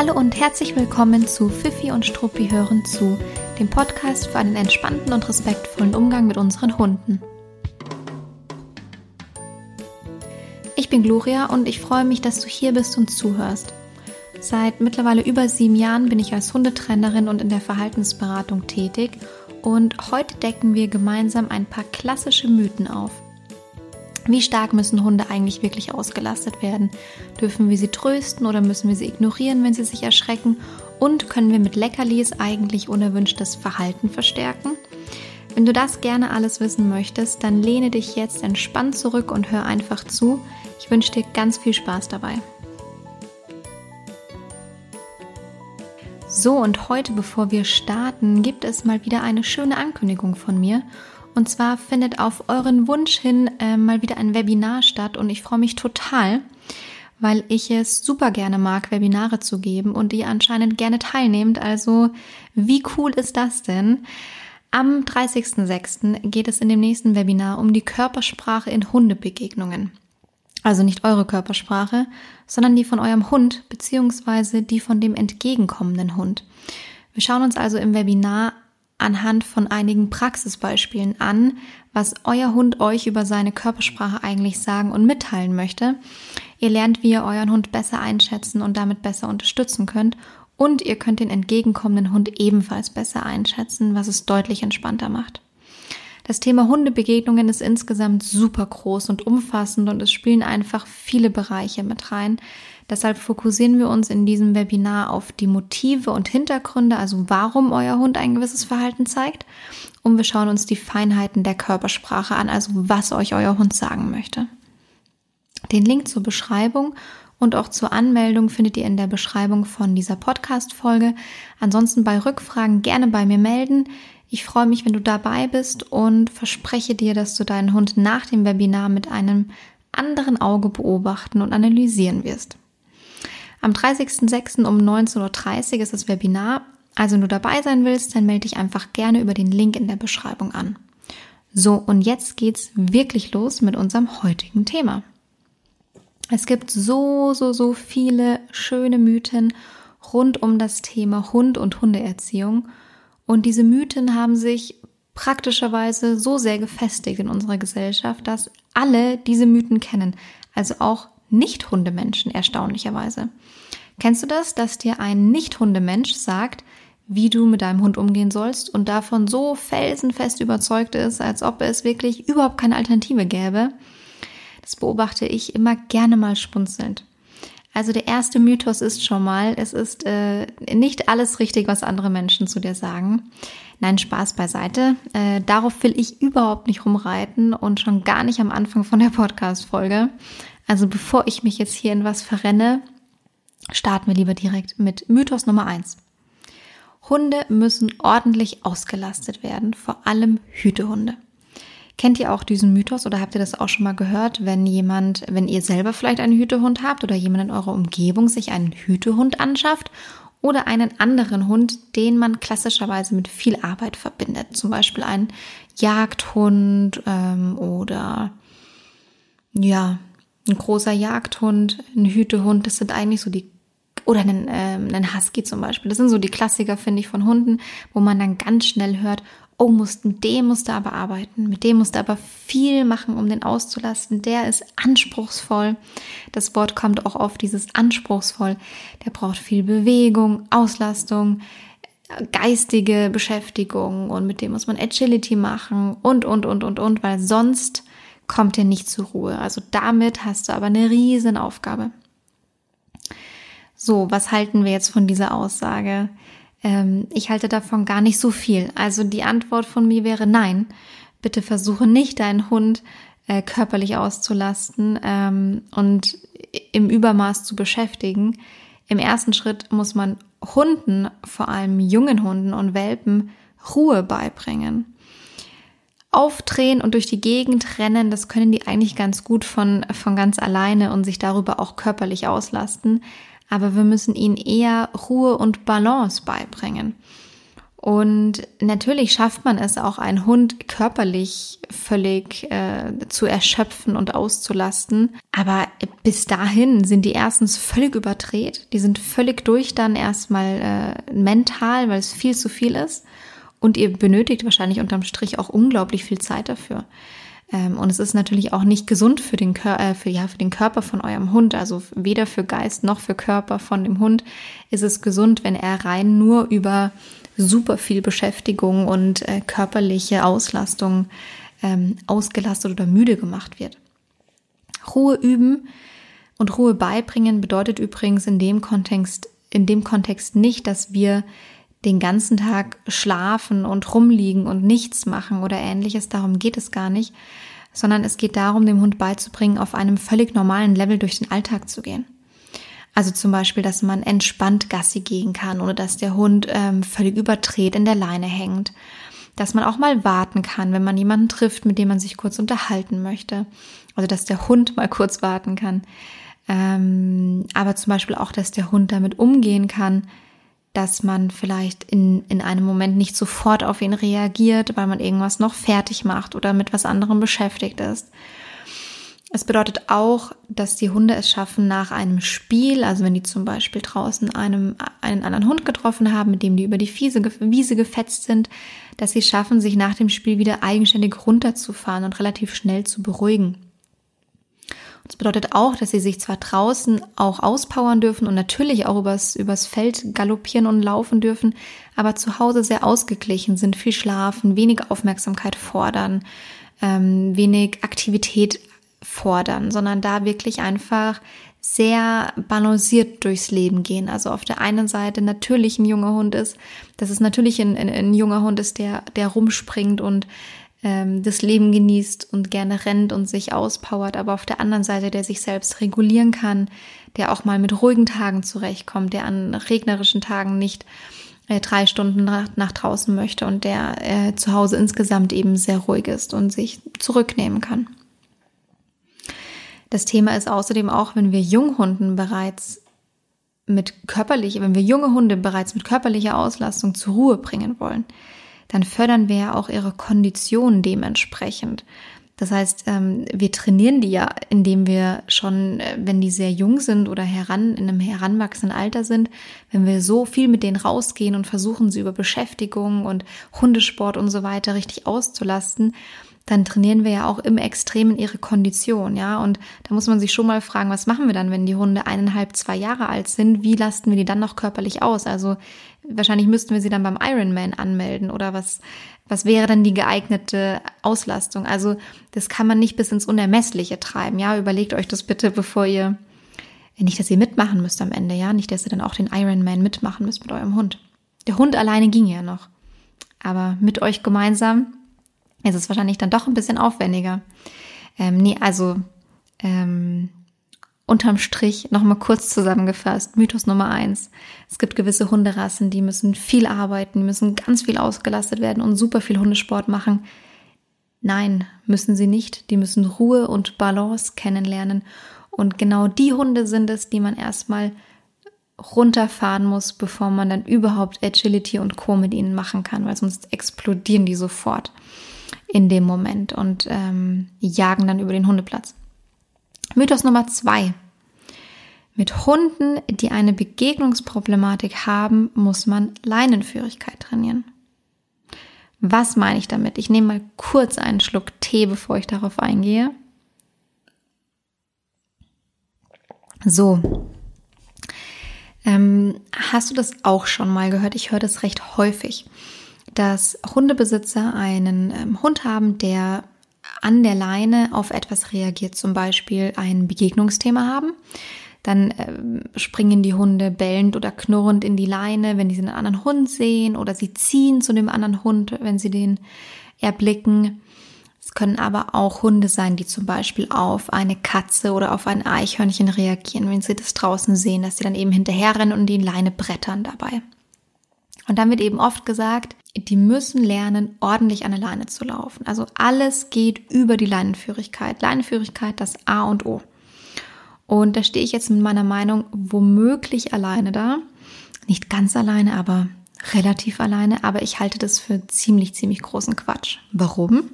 Hallo und herzlich willkommen zu Fifi und Struppi hören zu, dem Podcast für einen entspannten und respektvollen Umgang mit unseren Hunden. Ich bin Gloria und ich freue mich, dass du hier bist und zuhörst. Seit mittlerweile über sieben Jahren bin ich als Hundetrainerin und in der Verhaltensberatung tätig und heute decken wir gemeinsam ein paar klassische Mythen auf. Wie stark müssen Hunde eigentlich wirklich ausgelastet werden? Dürfen wir sie trösten oder müssen wir sie ignorieren, wenn sie sich erschrecken? Und können wir mit Leckerlis eigentlich unerwünschtes Verhalten verstärken? Wenn du das gerne alles wissen möchtest, dann lehne dich jetzt entspannt zurück und hör einfach zu. Ich wünsche dir ganz viel Spaß dabei. So, und heute, bevor wir starten, gibt es mal wieder eine schöne Ankündigung von mir. Und zwar findet auf euren Wunsch hin äh, mal wieder ein Webinar statt und ich freue mich total, weil ich es super gerne mag, Webinare zu geben und ihr anscheinend gerne teilnehmt. Also wie cool ist das denn? Am 30.06. geht es in dem nächsten Webinar um die Körpersprache in Hundebegegnungen. Also nicht eure Körpersprache, sondern die von eurem Hund beziehungsweise die von dem entgegenkommenden Hund. Wir schauen uns also im Webinar anhand von einigen Praxisbeispielen an, was euer Hund euch über seine Körpersprache eigentlich sagen und mitteilen möchte. Ihr lernt, wie ihr euren Hund besser einschätzen und damit besser unterstützen könnt. Und ihr könnt den entgegenkommenden Hund ebenfalls besser einschätzen, was es deutlich entspannter macht. Das Thema Hundebegegnungen ist insgesamt super groß und umfassend und es spielen einfach viele Bereiche mit rein. Deshalb fokussieren wir uns in diesem Webinar auf die Motive und Hintergründe, also warum euer Hund ein gewisses Verhalten zeigt. Und wir schauen uns die Feinheiten der Körpersprache an, also was euch euer Hund sagen möchte. Den Link zur Beschreibung und auch zur Anmeldung findet ihr in der Beschreibung von dieser Podcast-Folge. Ansonsten bei Rückfragen gerne bei mir melden. Ich freue mich, wenn du dabei bist und verspreche dir, dass du deinen Hund nach dem Webinar mit einem anderen Auge beobachten und analysieren wirst. Am 30.06. um 19.30 Uhr ist das Webinar. Also wenn du dabei sein willst, dann melde dich einfach gerne über den Link in der Beschreibung an. So, und jetzt geht's wirklich los mit unserem heutigen Thema. Es gibt so, so, so viele schöne Mythen rund um das Thema Hund und Hundeerziehung. Und diese Mythen haben sich praktischerweise so sehr gefestigt in unserer Gesellschaft, dass alle diese Mythen kennen. Also auch nicht-Hundemenschen erstaunlicherweise. Kennst du das, dass dir ein Nicht-Hundemensch sagt, wie du mit deinem Hund umgehen sollst und davon so felsenfest überzeugt ist, als ob es wirklich überhaupt keine Alternative gäbe? Das beobachte ich immer gerne mal spunzelnd. Also der erste Mythos ist schon mal, es ist äh, nicht alles richtig, was andere Menschen zu dir sagen. Nein, Spaß beiseite. Äh, darauf will ich überhaupt nicht rumreiten und schon gar nicht am Anfang von der Podcast-Folge. Also bevor ich mich jetzt hier in was verrenne, starten wir lieber direkt mit Mythos Nummer eins. Hunde müssen ordentlich ausgelastet werden, vor allem Hütehunde. Kennt ihr auch diesen Mythos oder habt ihr das auch schon mal gehört, wenn jemand, wenn ihr selber vielleicht einen Hütehund habt oder jemand in eurer Umgebung sich einen Hütehund anschafft oder einen anderen Hund, den man klassischerweise mit viel Arbeit verbindet, zum Beispiel einen Jagdhund ähm, oder ja ein großer Jagdhund, ein Hütehund, das sind eigentlich so die oder einen, äh, einen Husky zum Beispiel. Das sind so die Klassiker, finde ich, von Hunden, wo man dann ganz schnell hört, oh, musst, mit dem musst du aber arbeiten, mit dem musst du aber viel machen, um den auszulasten. Der ist anspruchsvoll. Das Wort kommt auch auf dieses anspruchsvoll. Der braucht viel Bewegung, Auslastung, geistige Beschäftigung und mit dem muss man Agility machen und, und, und, und, und, weil sonst kommt er nicht zur Ruhe. Also damit hast du aber eine riesen Aufgabe. So, was halten wir jetzt von dieser Aussage? Ähm, ich halte davon gar nicht so viel. Also die Antwort von mir wäre nein. Bitte versuche nicht, deinen Hund äh, körperlich auszulasten ähm, und im Übermaß zu beschäftigen. Im ersten Schritt muss man Hunden, vor allem jungen Hunden und Welpen, Ruhe beibringen aufdrehen und durch die Gegend rennen, das können die eigentlich ganz gut von, von ganz alleine und sich darüber auch körperlich auslasten. Aber wir müssen ihnen eher Ruhe und Balance beibringen. Und natürlich schafft man es auch, einen Hund körperlich völlig äh, zu erschöpfen und auszulasten. Aber bis dahin sind die erstens völlig überdreht. Die sind völlig durch dann erstmal äh, mental, weil es viel zu viel ist. Und ihr benötigt wahrscheinlich unterm Strich auch unglaublich viel Zeit dafür. Ähm, und es ist natürlich auch nicht gesund für den, Kör äh, für, ja, für den Körper von eurem Hund. Also weder für Geist noch für Körper von dem Hund ist es gesund, wenn er rein nur über super viel Beschäftigung und äh, körperliche Auslastung ähm, ausgelastet oder müde gemacht wird. Ruhe üben und Ruhe beibringen bedeutet übrigens in dem Kontext, in dem Kontext nicht, dass wir den ganzen Tag schlafen und rumliegen und nichts machen oder ähnliches. Darum geht es gar nicht, sondern es geht darum, dem Hund beizubringen, auf einem völlig normalen Level durch den Alltag zu gehen. Also zum Beispiel, dass man entspannt Gassi gehen kann, ohne dass der Hund ähm, völlig überdreht in der Leine hängt. Dass man auch mal warten kann, wenn man jemanden trifft, mit dem man sich kurz unterhalten möchte. Also dass der Hund mal kurz warten kann. Ähm, aber zum Beispiel auch, dass der Hund damit umgehen kann, dass man vielleicht in, in einem Moment nicht sofort auf ihn reagiert, weil man irgendwas noch fertig macht oder mit was anderem beschäftigt ist. Es bedeutet auch, dass die Hunde es schaffen, nach einem Spiel, also wenn die zum Beispiel draußen einem, einen anderen Hund getroffen haben, mit dem die über die Wiese, Wiese gefetzt sind, dass sie schaffen, sich nach dem Spiel wieder eigenständig runterzufahren und relativ schnell zu beruhigen. Das bedeutet auch, dass sie sich zwar draußen auch auspowern dürfen und natürlich auch übers, übers Feld galoppieren und laufen dürfen, aber zu Hause sehr ausgeglichen sind, viel schlafen, wenig Aufmerksamkeit fordern, ähm, wenig Aktivität fordern, sondern da wirklich einfach sehr balanciert durchs Leben gehen. Also auf der einen Seite natürlich ein junger Hund ist, dass es natürlich ein, ein, ein junger Hund ist, der, der rumspringt und ähm, das Leben genießt und gerne rennt und sich auspowert, aber auf der anderen Seite, der sich selbst regulieren kann, der auch mal mit ruhigen Tagen zurechtkommt, der an regnerischen Tagen nicht äh, drei Stunden nach, nach draußen möchte und der äh, zu Hause insgesamt eben sehr ruhig ist und sich zurücknehmen kann. Das Thema ist außerdem auch, wenn wir Junghunden bereits mit körperlich, wenn wir junge Hunde bereits mit körperlicher Auslastung zur Ruhe bringen wollen, dann fördern wir ja auch ihre Kondition dementsprechend. Das heißt, ähm, wir trainieren die ja, indem wir schon, äh, wenn die sehr jung sind oder heran, in einem heranwachsenden Alter sind, wenn wir so viel mit denen rausgehen und versuchen, sie über Beschäftigung und Hundesport und so weiter richtig auszulasten, dann trainieren wir ja auch im Extremen ihre Kondition, ja. Und da muss man sich schon mal fragen, was machen wir dann, wenn die Hunde eineinhalb, zwei Jahre alt sind? Wie lasten wir die dann noch körperlich aus? Also wahrscheinlich müssten wir sie dann beim Ironman anmelden oder was, was wäre dann die geeignete Auslastung? Also das kann man nicht bis ins Unermessliche treiben, ja. Überlegt euch das bitte, bevor ihr, nicht, dass ihr mitmachen müsst am Ende, ja. Nicht, dass ihr dann auch den Ironman mitmachen müsst mit eurem Hund. Der Hund alleine ging ja noch. Aber mit euch gemeinsam ist es wahrscheinlich dann doch ein bisschen aufwendiger. Ähm, nee, also ähm, unterm Strich nochmal kurz zusammengefasst. Mythos Nummer eins. Es gibt gewisse Hunderassen, die müssen viel arbeiten, die müssen ganz viel ausgelastet werden und super viel Hundesport machen. Nein, müssen sie nicht. Die müssen Ruhe und Balance kennenlernen. Und genau die Hunde sind es, die man erstmal runterfahren muss, bevor man dann überhaupt Agility und Co. mit ihnen machen kann, weil sonst explodieren die sofort in dem Moment und ähm, jagen dann über den Hundeplatz. Mythos Nummer zwei. Mit Hunden, die eine Begegnungsproblematik haben, muss man Leinenführigkeit trainieren. Was meine ich damit? Ich nehme mal kurz einen Schluck Tee, bevor ich darauf eingehe. So. Ähm, hast du das auch schon mal gehört? Ich höre das recht häufig dass Hundebesitzer einen ähm, Hund haben, der an der Leine auf etwas reagiert, zum Beispiel ein Begegnungsthema haben. Dann äh, springen die Hunde bellend oder knurrend in die Leine, wenn sie einen anderen Hund sehen, oder sie ziehen zu dem anderen Hund, wenn sie den erblicken. Es können aber auch Hunde sein, die zum Beispiel auf eine Katze oder auf ein Eichhörnchen reagieren, wenn sie das draußen sehen, dass sie dann eben hinterherrennen und die Leine brettern dabei. Und dann wird eben oft gesagt, die müssen lernen, ordentlich an der Leine zu laufen. Also alles geht über die Leinenführigkeit. Leinenführigkeit, das A und O. Und da stehe ich jetzt mit meiner Meinung womöglich alleine da. Nicht ganz alleine, aber relativ alleine, aber ich halte das für ziemlich, ziemlich großen Quatsch. Warum?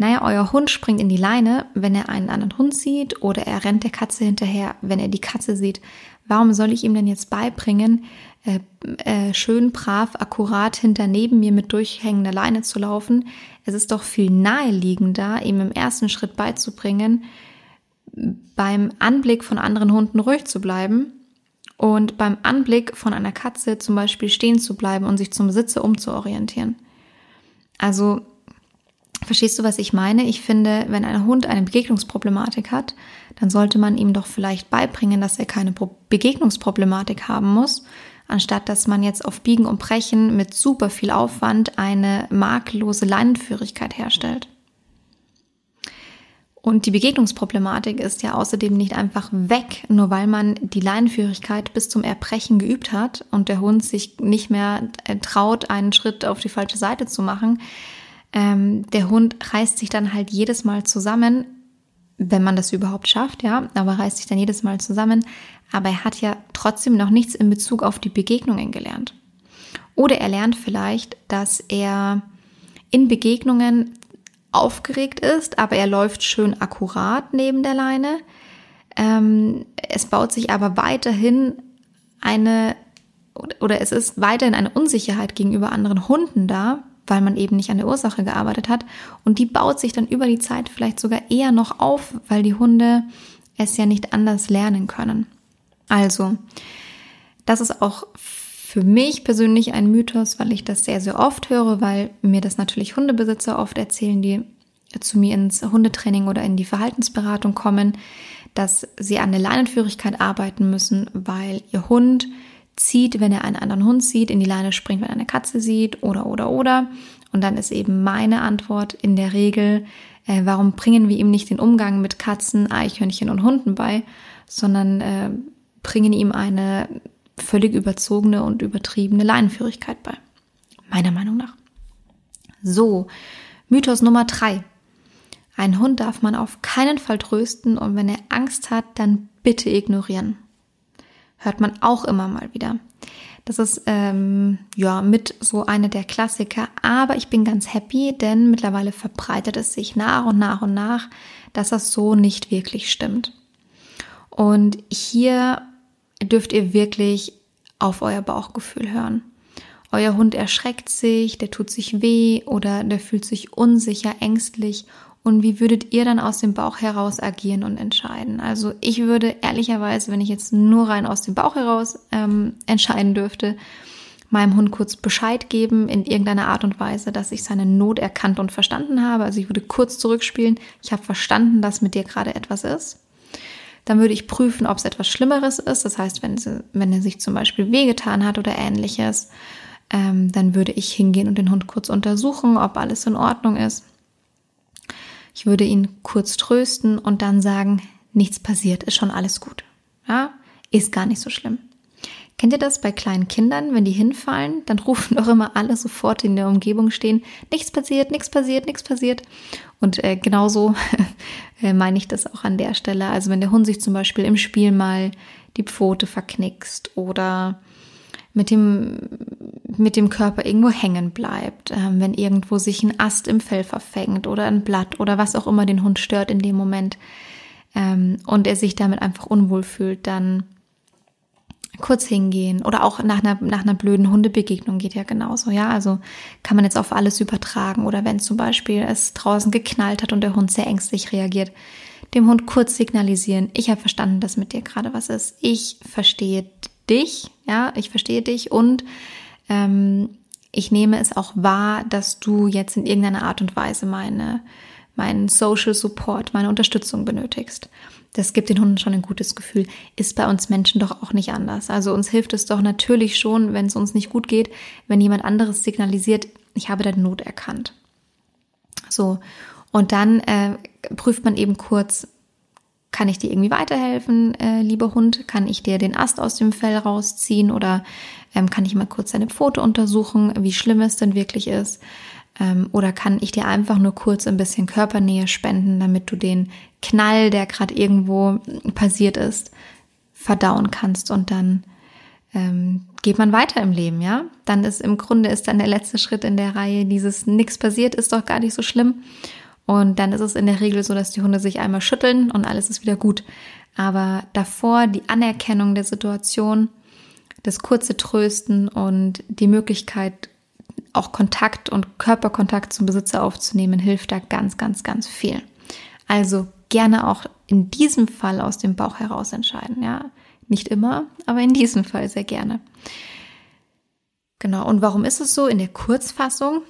Naja, euer Hund springt in die Leine, wenn er einen anderen Hund sieht oder er rennt der Katze hinterher, wenn er die Katze sieht. Warum soll ich ihm denn jetzt beibringen, äh, äh, schön brav, akkurat hinter neben mir mit durchhängender Leine zu laufen? Es ist doch viel naheliegender, ihm im ersten Schritt beizubringen, beim Anblick von anderen Hunden ruhig zu bleiben und beim Anblick von einer Katze zum Beispiel stehen zu bleiben und sich zum Sitze umzuorientieren. Also Verstehst du, was ich meine? Ich finde, wenn ein Hund eine Begegnungsproblematik hat, dann sollte man ihm doch vielleicht beibringen, dass er keine Begegnungsproblematik haben muss, anstatt dass man jetzt auf Biegen und Brechen mit super viel Aufwand eine makellose Leinenführigkeit herstellt. Und die Begegnungsproblematik ist ja außerdem nicht einfach weg, nur weil man die Leinenführigkeit bis zum Erbrechen geübt hat und der Hund sich nicht mehr äh, traut, einen Schritt auf die falsche Seite zu machen, ähm, der Hund reißt sich dann halt jedes Mal zusammen, wenn man das überhaupt schafft, ja, aber reißt sich dann jedes Mal zusammen. Aber er hat ja trotzdem noch nichts in Bezug auf die Begegnungen gelernt. Oder er lernt vielleicht, dass er in Begegnungen aufgeregt ist, aber er läuft schön akkurat neben der Leine. Ähm, es baut sich aber weiterhin eine oder es ist weiterhin eine Unsicherheit gegenüber anderen Hunden da, weil man eben nicht an der Ursache gearbeitet hat. Und die baut sich dann über die Zeit vielleicht sogar eher noch auf, weil die Hunde es ja nicht anders lernen können. Also, das ist auch für mich persönlich ein Mythos, weil ich das sehr, sehr oft höre, weil mir das natürlich Hundebesitzer oft erzählen, die zu mir ins Hundetraining oder in die Verhaltensberatung kommen, dass sie an der Leinenführigkeit arbeiten müssen, weil ihr Hund zieht, wenn er einen anderen Hund sieht, in die Leine springt, wenn er eine Katze sieht oder oder oder. Und dann ist eben meine Antwort in der Regel, äh, warum bringen wir ihm nicht den Umgang mit Katzen, Eichhörnchen und Hunden bei, sondern äh, bringen ihm eine völlig überzogene und übertriebene Leinenführigkeit bei. Meiner Meinung nach. So, Mythos Nummer drei. Ein Hund darf man auf keinen Fall trösten und wenn er Angst hat, dann bitte ignorieren hört man auch immer mal wieder. Das ist ähm, ja mit so eine der Klassiker, aber ich bin ganz happy, denn mittlerweile verbreitet es sich nach und nach und nach, dass das so nicht wirklich stimmt. Und hier dürft ihr wirklich auf euer Bauchgefühl hören. Euer Hund erschreckt sich, der tut sich weh oder der fühlt sich unsicher, ängstlich und wie würdet ihr dann aus dem Bauch heraus agieren und entscheiden? Also ich würde ehrlicherweise, wenn ich jetzt nur rein aus dem Bauch heraus ähm, entscheiden dürfte, meinem Hund kurz Bescheid geben in irgendeiner Art und Weise, dass ich seine Not erkannt und verstanden habe. Also ich würde kurz zurückspielen, ich habe verstanden, dass mit dir gerade etwas ist. Dann würde ich prüfen, ob es etwas Schlimmeres ist. Das heißt, wenn, sie, wenn er sich zum Beispiel wehgetan hat oder ähnliches, ähm, dann würde ich hingehen und den Hund kurz untersuchen, ob alles in Ordnung ist. Ich würde ihn kurz trösten und dann sagen, nichts passiert, ist schon alles gut. Ja, ist gar nicht so schlimm. Kennt ihr das bei kleinen Kindern, wenn die hinfallen, dann rufen doch immer alle sofort in der Umgebung stehen, nichts passiert, nichts passiert, nichts passiert. Und äh, genauso äh, meine ich das auch an der Stelle. Also wenn der Hund sich zum Beispiel im Spiel mal die Pfote verknickst oder mit dem, mit dem Körper irgendwo hängen bleibt, ähm, wenn irgendwo sich ein Ast im Fell verfängt oder ein Blatt oder was auch immer den Hund stört in dem Moment ähm, und er sich damit einfach unwohl fühlt, dann kurz hingehen oder auch nach einer, nach einer blöden Hundebegegnung geht ja genauso, ja, also kann man jetzt auf alles übertragen oder wenn zum Beispiel es draußen geknallt hat und der Hund sehr ängstlich reagiert, dem Hund kurz signalisieren, ich habe verstanden, dass mit dir gerade was ist, ich verstehe dich, ja, ich verstehe dich und ähm, ich nehme es auch wahr, dass du jetzt in irgendeiner Art und Weise meine, meinen Social Support, meine Unterstützung benötigst. Das gibt den Hunden schon ein gutes Gefühl. Ist bei uns Menschen doch auch nicht anders. Also uns hilft es doch natürlich schon, wenn es uns nicht gut geht, wenn jemand anderes signalisiert, ich habe deine Not erkannt. So. Und dann äh, prüft man eben kurz, kann ich dir irgendwie weiterhelfen, äh, lieber Hund? Kann ich dir den Ast aus dem Fell rausziehen oder ähm, kann ich mal kurz deine Pfote untersuchen, wie schlimm es denn wirklich ist? Ähm, oder kann ich dir einfach nur kurz ein bisschen Körpernähe spenden, damit du den Knall, der gerade irgendwo passiert ist, verdauen kannst und dann ähm, geht man weiter im Leben, ja? Dann ist im Grunde ist dann der letzte Schritt in der Reihe dieses nichts passiert, ist doch gar nicht so schlimm. Und dann ist es in der Regel so, dass die Hunde sich einmal schütteln und alles ist wieder gut. Aber davor die Anerkennung der Situation, das kurze Trösten und die Möglichkeit, auch Kontakt und Körperkontakt zum Besitzer aufzunehmen, hilft da ganz, ganz, ganz viel. Also gerne auch in diesem Fall aus dem Bauch heraus entscheiden, ja. Nicht immer, aber in diesem Fall sehr gerne. Genau. Und warum ist es so? In der Kurzfassung,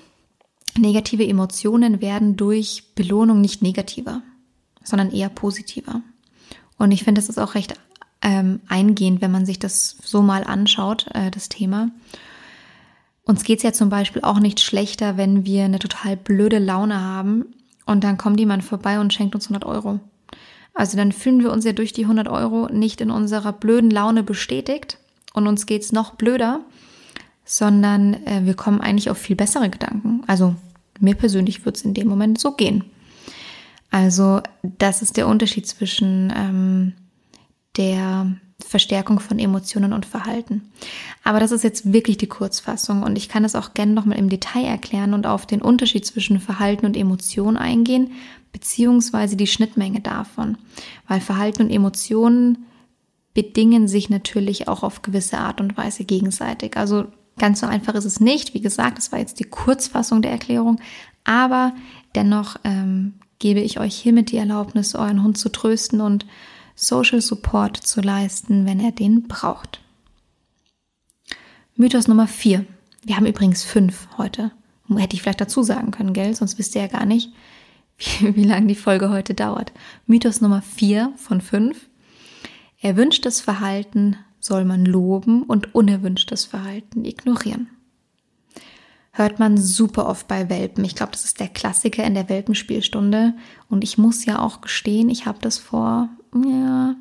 negative Emotionen werden durch Belohnung nicht negativer, sondern eher positiver. Und ich finde, das ist auch recht ähm, eingehend, wenn man sich das so mal anschaut, äh, das Thema. Uns geht es ja zum Beispiel auch nicht schlechter, wenn wir eine total blöde Laune haben und dann kommt jemand vorbei und schenkt uns 100 Euro. Also dann fühlen wir uns ja durch die 100 Euro nicht in unserer blöden Laune bestätigt und uns geht's noch blöder, sondern äh, wir kommen eigentlich auf viel bessere Gedanken. Also mir persönlich wird es in dem Moment so gehen. Also das ist der Unterschied zwischen ähm, der Verstärkung von Emotionen und Verhalten. Aber das ist jetzt wirklich die Kurzfassung und ich kann das auch gerne nochmal im Detail erklären und auf den Unterschied zwischen Verhalten und Emotion eingehen, beziehungsweise die Schnittmenge davon. Weil Verhalten und Emotionen bedingen sich natürlich auch auf gewisse Art und Weise gegenseitig. Also ganz so einfach ist es nicht. Wie gesagt, das war jetzt die Kurzfassung der Erklärung, aber dennoch ähm, gebe ich euch hiermit die Erlaubnis, euren Hund zu trösten und Social Support zu leisten, wenn er den braucht. Mythos Nummer 4. Wir haben übrigens fünf heute. Hätte ich vielleicht dazu sagen können, gell? Sonst wisst ihr ja gar nicht, wie, wie lange die Folge heute dauert. Mythos Nummer 4 von 5. Erwünschtes Verhalten soll man loben und unerwünschtes Verhalten ignorieren. Hört man super oft bei Welpen. Ich glaube, das ist der Klassiker in der Welpenspielstunde. Und ich muss ja auch gestehen, ich habe das vor ja,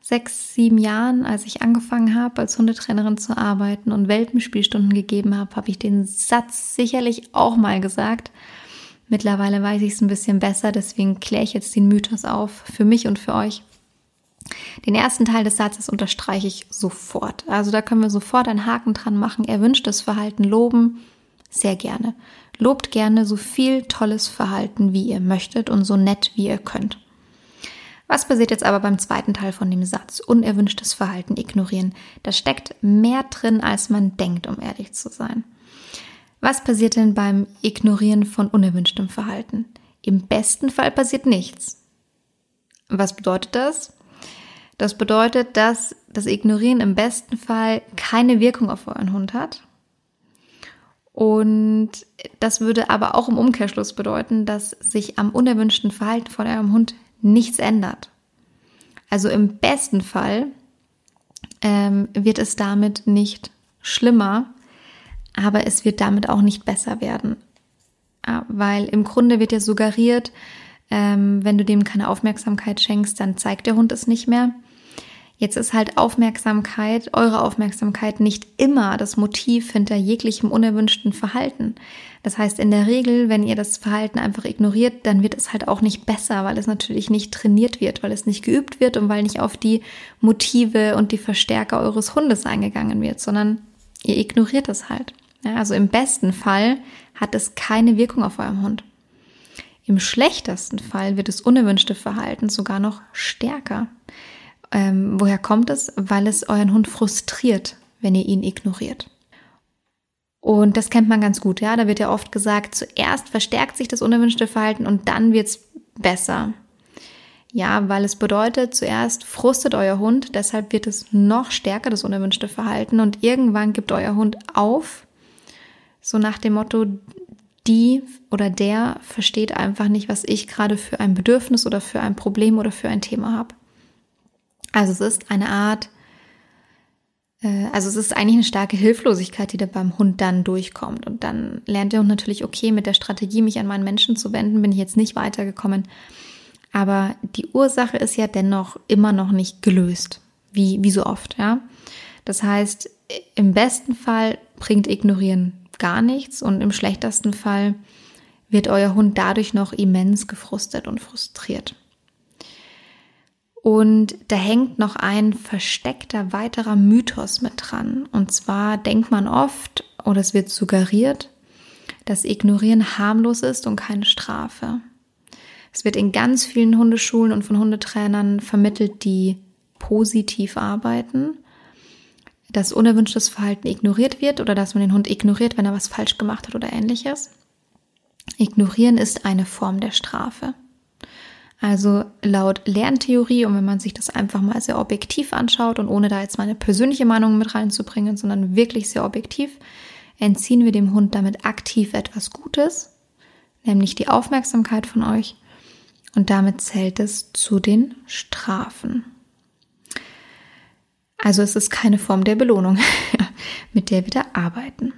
sechs, sieben Jahren, als ich angefangen habe, als Hundetrainerin zu arbeiten und Welpenspielstunden gegeben habe, habe ich den Satz sicherlich auch mal gesagt. Mittlerweile weiß ich es ein bisschen besser, deswegen kläre ich jetzt den Mythos auf für mich und für euch. Den ersten Teil des Satzes unterstreiche ich sofort. Also da können wir sofort einen Haken dran machen. Erwünschtes Verhalten loben, sehr gerne. Lobt gerne so viel tolles Verhalten, wie ihr möchtet und so nett, wie ihr könnt. Was passiert jetzt aber beim zweiten Teil von dem Satz? Unerwünschtes Verhalten ignorieren. Da steckt mehr drin, als man denkt, um ehrlich zu sein. Was passiert denn beim Ignorieren von unerwünschtem Verhalten? Im besten Fall passiert nichts. Was bedeutet das? Das bedeutet, dass das Ignorieren im besten Fall keine Wirkung auf euren Hund hat. Und das würde aber auch im Umkehrschluss bedeuten, dass sich am unerwünschten Verhalten von eurem Hund nichts ändert. Also im besten Fall ähm, wird es damit nicht schlimmer, aber es wird damit auch nicht besser werden. Ja, weil im Grunde wird ja suggeriert, ähm, wenn du dem keine Aufmerksamkeit schenkst, dann zeigt der Hund es nicht mehr. Jetzt ist halt Aufmerksamkeit, eure Aufmerksamkeit nicht immer das Motiv hinter jeglichem unerwünschten Verhalten. Das heißt, in der Regel, wenn ihr das Verhalten einfach ignoriert, dann wird es halt auch nicht besser, weil es natürlich nicht trainiert wird, weil es nicht geübt wird und weil nicht auf die Motive und die Verstärker eures Hundes eingegangen wird, sondern ihr ignoriert es halt. Ja, also im besten Fall hat es keine Wirkung auf eurem Hund. Im schlechtesten Fall wird das unerwünschte Verhalten sogar noch stärker. Ähm, woher kommt es? Weil es euren Hund frustriert, wenn ihr ihn ignoriert. Und das kennt man ganz gut, ja. Da wird ja oft gesagt, zuerst verstärkt sich das unerwünschte Verhalten und dann wird's besser. Ja, weil es bedeutet, zuerst frustet euer Hund, deshalb wird es noch stärker, das unerwünschte Verhalten. Und irgendwann gibt euer Hund auf, so nach dem Motto, die oder der versteht einfach nicht, was ich gerade für ein Bedürfnis oder für ein Problem oder für ein Thema habe. Also es ist eine Art, äh, also es ist eigentlich eine starke Hilflosigkeit, die da beim Hund dann durchkommt. Und dann lernt der Hund natürlich, okay, mit der Strategie, mich an meinen Menschen zu wenden, bin ich jetzt nicht weitergekommen. Aber die Ursache ist ja dennoch immer noch nicht gelöst, wie, wie so oft, ja. Das heißt, im besten Fall bringt Ignorieren gar nichts und im schlechtesten Fall wird euer Hund dadurch noch immens gefrustet und frustriert. Und da hängt noch ein versteckter weiterer Mythos mit dran. Und zwar denkt man oft, oder es wird suggeriert, dass Ignorieren harmlos ist und keine Strafe. Es wird in ganz vielen Hundeschulen und von Hundetrainern vermittelt, die positiv arbeiten, dass unerwünschtes Verhalten ignoriert wird oder dass man den Hund ignoriert, wenn er was falsch gemacht hat oder ähnliches. Ignorieren ist eine Form der Strafe. Also laut Lerntheorie, und wenn man sich das einfach mal sehr objektiv anschaut und ohne da jetzt meine persönliche Meinung mit reinzubringen, sondern wirklich sehr objektiv, entziehen wir dem Hund damit aktiv etwas Gutes, nämlich die Aufmerksamkeit von euch. Und damit zählt es zu den Strafen. Also es ist keine Form der Belohnung, mit der wir da arbeiten.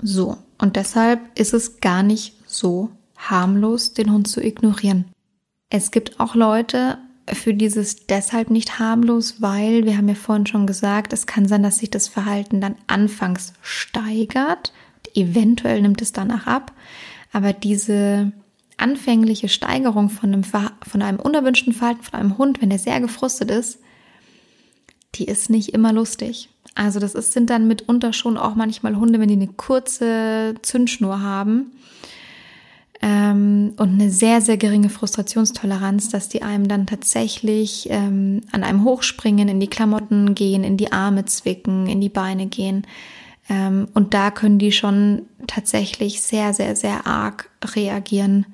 So, und deshalb ist es gar nicht so harmlos, den Hund zu ignorieren. Es gibt auch Leute, für dieses deshalb nicht harmlos, weil wir haben ja vorhin schon gesagt, es kann sein, dass sich das Verhalten dann anfangs steigert, eventuell nimmt es danach ab, aber diese anfängliche Steigerung von einem, von einem unerwünschten Verhalten von einem Hund, wenn er sehr gefrustet ist, die ist nicht immer lustig. Also das ist, sind dann mitunter schon auch manchmal Hunde, wenn die eine kurze Zündschnur haben ähm, und eine sehr, sehr geringe Frustrationstoleranz, dass die einem dann tatsächlich ähm, an einem hochspringen, in die Klamotten gehen, in die Arme zwicken, in die Beine gehen. Ähm, und da können die schon tatsächlich sehr, sehr, sehr arg reagieren.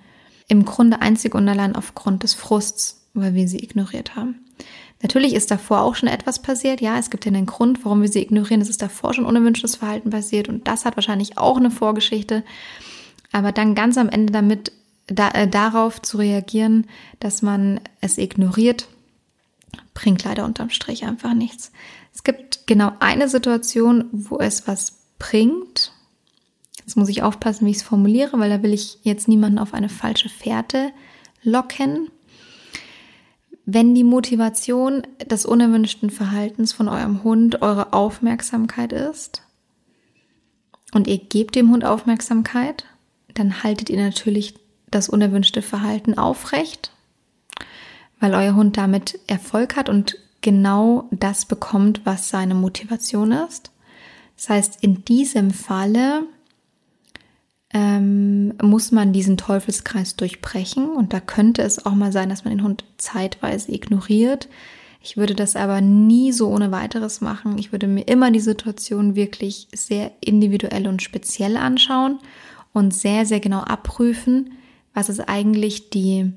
Im Grunde einzig und allein aufgrund des Frusts, weil wir sie ignoriert haben. Natürlich ist davor auch schon etwas passiert. Ja, es gibt ja einen Grund, warum wir sie ignorieren. Es ist davor schon unerwünschtes Verhalten passiert und das hat wahrscheinlich auch eine Vorgeschichte. Aber dann ganz am Ende damit da, äh, darauf zu reagieren, dass man es ignoriert, bringt leider unterm Strich einfach nichts. Es gibt genau eine Situation, wo es was bringt. Jetzt muss ich aufpassen, wie ich es formuliere, weil da will ich jetzt niemanden auf eine falsche Fährte locken. Wenn die Motivation des unerwünschten Verhaltens von eurem Hund eure Aufmerksamkeit ist und ihr gebt dem Hund Aufmerksamkeit, dann haltet ihr natürlich das unerwünschte Verhalten aufrecht, weil euer Hund damit Erfolg hat und genau das bekommt, was seine Motivation ist. Das heißt, in diesem Falle ähm, muss man diesen Teufelskreis durchbrechen und da könnte es auch mal sein, dass man den Hund zeitweise ignoriert. Ich würde das aber nie so ohne weiteres machen. Ich würde mir immer die Situation wirklich sehr individuell und speziell anschauen und sehr, sehr genau abprüfen, was ist eigentlich die,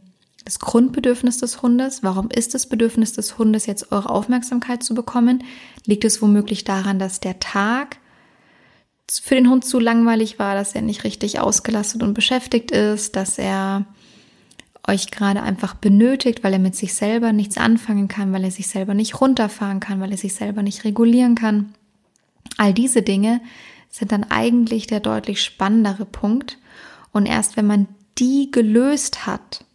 das Grundbedürfnis des Hundes? Warum ist das Bedürfnis des Hundes jetzt eure Aufmerksamkeit zu bekommen? Liegt es womöglich daran, dass der Tag für den Hund zu langweilig war, dass er nicht richtig ausgelastet und beschäftigt ist, dass er euch gerade einfach benötigt, weil er mit sich selber nichts anfangen kann, weil er sich selber nicht runterfahren kann, weil er sich selber nicht regulieren kann. All diese Dinge sind dann eigentlich der deutlich spannendere Punkt. Und erst wenn man die gelöst hat,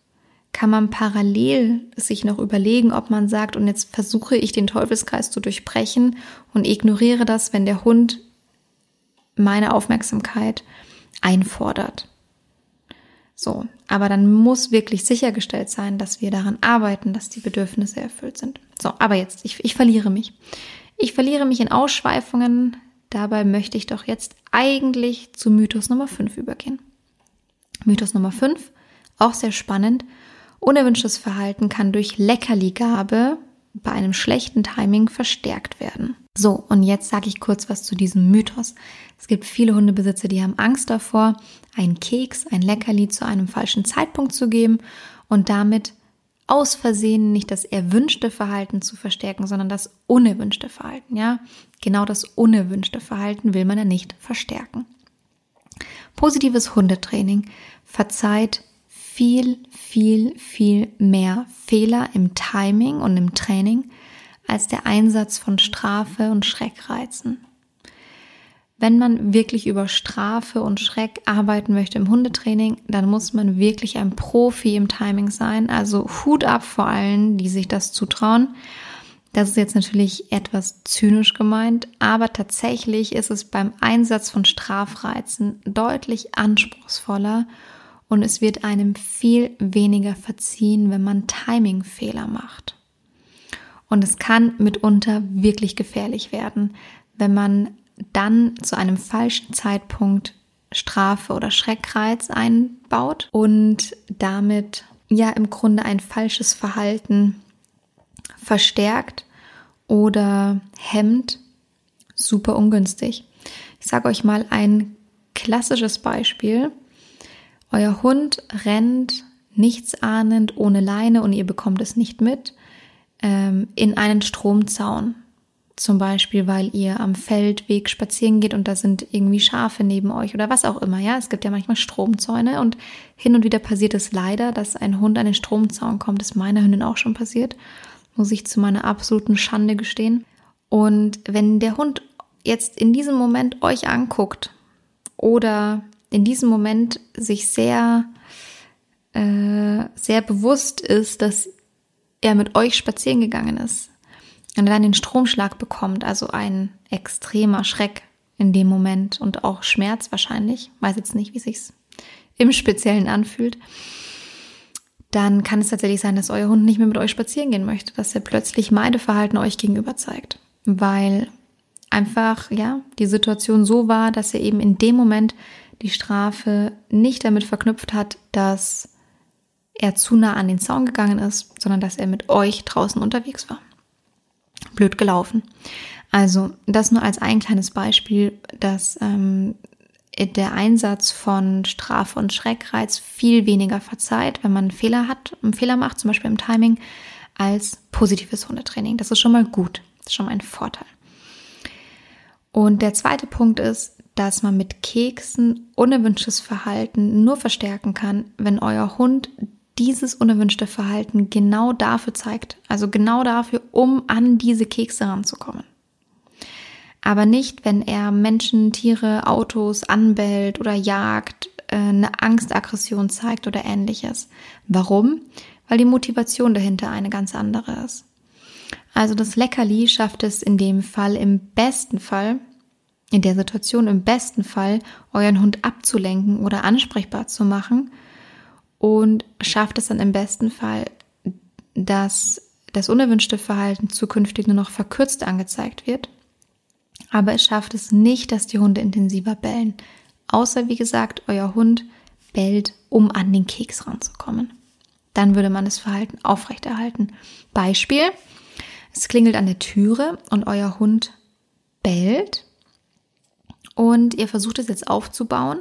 kann man parallel sich noch überlegen, ob man sagt, und jetzt versuche ich den Teufelskreis zu durchbrechen und ignoriere das, wenn der Hund meine Aufmerksamkeit einfordert. So, aber dann muss wirklich sichergestellt sein, dass wir daran arbeiten, dass die Bedürfnisse erfüllt sind. So, aber jetzt, ich, ich verliere mich. Ich verliere mich in Ausschweifungen, Dabei möchte ich doch jetzt eigentlich zu Mythos Nummer 5 übergehen. Mythos Nummer 5, auch sehr spannend. Unerwünschtes Verhalten kann durch Leckerligabe bei einem schlechten Timing verstärkt werden. So, und jetzt sage ich kurz was zu diesem Mythos. Es gibt viele Hundebesitzer, die haben Angst davor, einen Keks, ein Leckerli zu einem falschen Zeitpunkt zu geben und damit aus Versehen nicht das erwünschte Verhalten zu verstärken, sondern das unerwünschte Verhalten, ja? Genau das unerwünschte Verhalten will man ja nicht verstärken. Positives Hundetraining verzeiht viel, viel, viel mehr Fehler im Timing und im Training als der Einsatz von Strafe und Schreckreizen wenn man wirklich über Strafe und Schreck arbeiten möchte im Hundetraining, dann muss man wirklich ein Profi im Timing sein. Also Hut ab vor allen, die sich das zutrauen. Das ist jetzt natürlich etwas zynisch gemeint, aber tatsächlich ist es beim Einsatz von Strafreizen deutlich anspruchsvoller und es wird einem viel weniger verziehen, wenn man Timingfehler macht. Und es kann mitunter wirklich gefährlich werden, wenn man dann zu einem falschen Zeitpunkt Strafe oder Schreckreiz einbaut und damit ja im Grunde ein falsches Verhalten verstärkt oder hemmt. Super ungünstig. Ich sage euch mal ein klassisches Beispiel. Euer Hund rennt nichtsahnend ohne Leine und ihr bekommt es nicht mit ähm, in einen Stromzaun. Zum Beispiel, weil ihr am Feldweg spazieren geht und da sind irgendwie Schafe neben euch oder was auch immer. Ja, es gibt ja manchmal Stromzäune und hin und wieder passiert es leider, dass ein Hund an den Stromzaun kommt. Das ist meiner Hündin auch schon passiert. Muss ich zu meiner absoluten Schande gestehen. Und wenn der Hund jetzt in diesem Moment euch anguckt oder in diesem Moment sich sehr, äh, sehr bewusst ist, dass er mit euch spazieren gegangen ist, und dann den Stromschlag bekommt, also ein extremer Schreck in dem Moment und auch Schmerz wahrscheinlich, weiß jetzt nicht, wie sich's im Speziellen anfühlt, dann kann es tatsächlich sein, dass euer Hund nicht mehr mit euch spazieren gehen möchte, dass er plötzlich Meideverhalten euch gegenüber zeigt, weil einfach ja die Situation so war, dass er eben in dem Moment die Strafe nicht damit verknüpft hat, dass er zu nah an den Zaun gegangen ist, sondern dass er mit euch draußen unterwegs war blöd gelaufen. Also das nur als ein kleines Beispiel, dass ähm, der Einsatz von Strafe und Schreckreiz viel weniger verzeiht, wenn man einen Fehler hat, einen Fehler macht, zum Beispiel im Timing, als positives Hundetraining. Das ist schon mal gut, das ist schon mal ein Vorteil. Und der zweite Punkt ist, dass man mit Keksen unerwünschtes Verhalten nur verstärken kann, wenn euer Hund dieses unerwünschte Verhalten genau dafür zeigt, also genau dafür, um an diese Kekse ranzukommen. Aber nicht, wenn er Menschen, Tiere, Autos anbellt oder jagt, äh, eine Angstaggression zeigt oder ähnliches. Warum? Weil die Motivation dahinter eine ganz andere ist. Also das Leckerli schafft es in dem Fall, im besten Fall, in der Situation im besten Fall, euren Hund abzulenken oder ansprechbar zu machen und schafft es dann im besten Fall, dass das unerwünschte Verhalten zukünftig nur noch verkürzt angezeigt wird. Aber es schafft es nicht, dass die Hunde intensiver bellen. Außer, wie gesagt, euer Hund bellt, um an den Keks ranzukommen. Dann würde man das Verhalten aufrechterhalten. Beispiel, es klingelt an der Türe und euer Hund bellt und ihr versucht es jetzt aufzubauen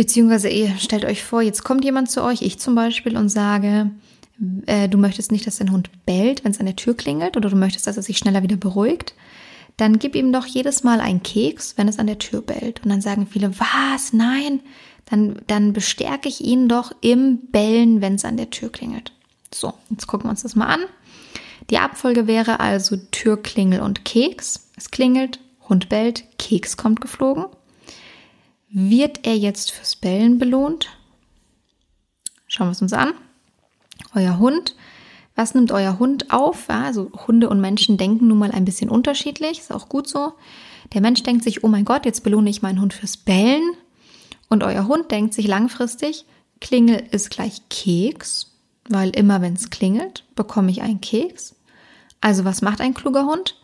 Beziehungsweise ihr stellt euch vor, jetzt kommt jemand zu euch, ich zum Beispiel, und sage, äh, du möchtest nicht, dass dein Hund bellt, wenn es an der Tür klingelt, oder du möchtest, dass er sich schneller wieder beruhigt, dann gib ihm doch jedes Mal einen Keks, wenn es an der Tür bellt. Und dann sagen viele, was? Nein? Dann, dann bestärke ich ihn doch im Bellen, wenn es an der Tür klingelt. So, jetzt gucken wir uns das mal an. Die Abfolge wäre also Türklingel und Keks. Es klingelt, Hund bellt, Keks kommt geflogen. Wird er jetzt fürs Bellen belohnt? Schauen wir es uns an. Euer Hund. Was nimmt euer Hund auf? Also Hunde und Menschen denken nun mal ein bisschen unterschiedlich, ist auch gut so. Der Mensch denkt sich, oh mein Gott, jetzt belohne ich meinen Hund fürs Bellen. Und euer Hund denkt sich langfristig, Klingel ist gleich Keks, weil immer wenn es klingelt, bekomme ich einen Keks. Also was macht ein kluger Hund?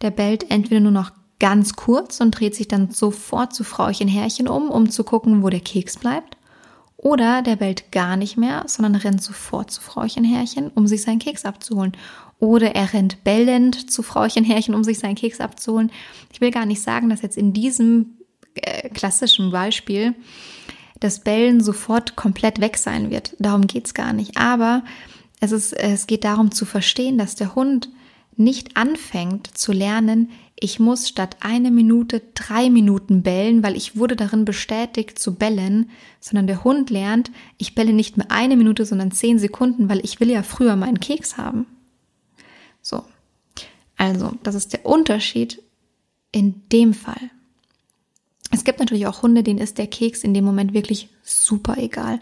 Der bellt entweder nur noch ganz kurz und dreht sich dann sofort zu Frauchen Herrchen um, um zu gucken, wo der Keks bleibt. Oder der bellt gar nicht mehr, sondern rennt sofort zu Frauchen Herrchen, um sich seinen Keks abzuholen. Oder er rennt bellend zu Frauchen Herrchen, um sich seinen Keks abzuholen. Ich will gar nicht sagen, dass jetzt in diesem äh, klassischen Beispiel das Bellen sofort komplett weg sein wird. Darum geht's gar nicht. Aber es, ist, es geht darum zu verstehen, dass der Hund nicht anfängt zu lernen, ich muss statt eine Minute drei Minuten bellen, weil ich wurde darin bestätigt zu bellen, sondern der Hund lernt, ich belle nicht mehr eine Minute, sondern zehn Sekunden, weil ich will ja früher meinen Keks haben. So. Also, das ist der Unterschied in dem Fall. Es gibt natürlich auch Hunde, denen ist der Keks in dem Moment wirklich super egal.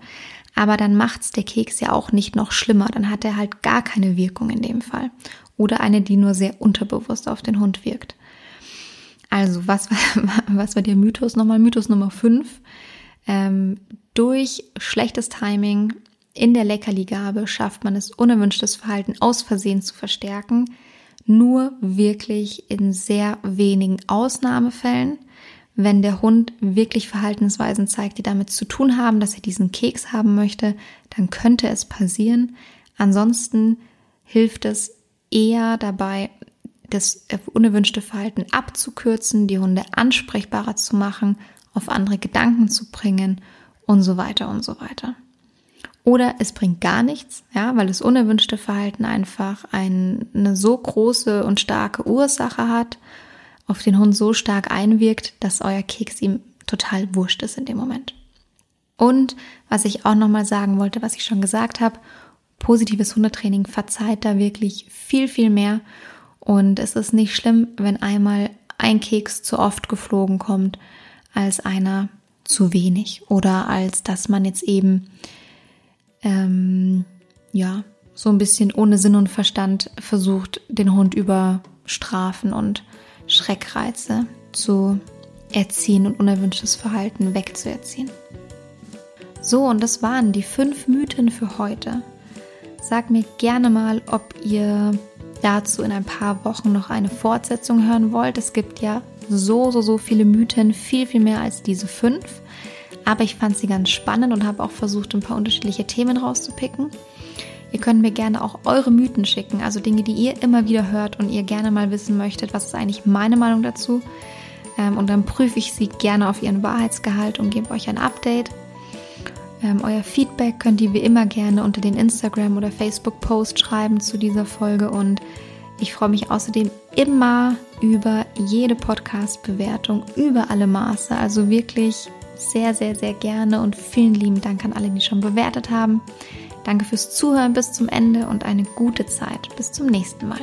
Aber dann macht's der Keks ja auch nicht noch schlimmer. Dann hat er halt gar keine Wirkung in dem Fall. Oder eine, die nur sehr unterbewusst auf den Hund wirkt. Also, was, was war der Mythos nochmal? Mythos Nummer 5. Ähm, durch schlechtes Timing in der Leckerligabe schafft man es, unerwünschtes Verhalten aus Versehen zu verstärken. Nur wirklich in sehr wenigen Ausnahmefällen, wenn der Hund wirklich Verhaltensweisen zeigt, die damit zu tun haben, dass er diesen Keks haben möchte, dann könnte es passieren. Ansonsten hilft es eher dabei, das unerwünschte Verhalten abzukürzen, die Hunde ansprechbarer zu machen, auf andere Gedanken zu bringen und so weiter und so weiter. Oder es bringt gar nichts, ja, weil das unerwünschte Verhalten einfach eine so große und starke Ursache hat, auf den Hund so stark einwirkt, dass euer Keks ihm total wurscht ist in dem Moment. Und was ich auch nochmal sagen wollte, was ich schon gesagt habe, positives Hundetraining verzeiht da wirklich viel, viel mehr. Und es ist nicht schlimm, wenn einmal ein Keks zu oft geflogen kommt, als einer zu wenig oder als dass man jetzt eben ähm, ja so ein bisschen ohne Sinn und Verstand versucht, den Hund über Strafen und Schreckreize zu erziehen und unerwünschtes Verhalten wegzuerziehen. So, und das waren die fünf Mythen für heute. Sag mir gerne mal, ob ihr dazu in ein paar Wochen noch eine Fortsetzung hören wollt. Es gibt ja so, so, so viele Mythen, viel, viel mehr als diese fünf. Aber ich fand sie ganz spannend und habe auch versucht, ein paar unterschiedliche Themen rauszupicken. Ihr könnt mir gerne auch eure Mythen schicken, also Dinge, die ihr immer wieder hört und ihr gerne mal wissen möchtet, was ist eigentlich meine Meinung dazu. Ähm, und dann prüfe ich sie gerne auf ihren Wahrheitsgehalt und gebe euch ein Update. Ähm, euer Feedback könnt ihr wie immer gerne unter den Instagram- oder Facebook-Post schreiben zu dieser Folge und ich freue mich außerdem immer über jede Podcast-Bewertung, über alle Maße. Also wirklich sehr, sehr, sehr gerne und vielen lieben Dank an alle, die schon bewertet haben. Danke fürs Zuhören bis zum Ende und eine gute Zeit. Bis zum nächsten Mal.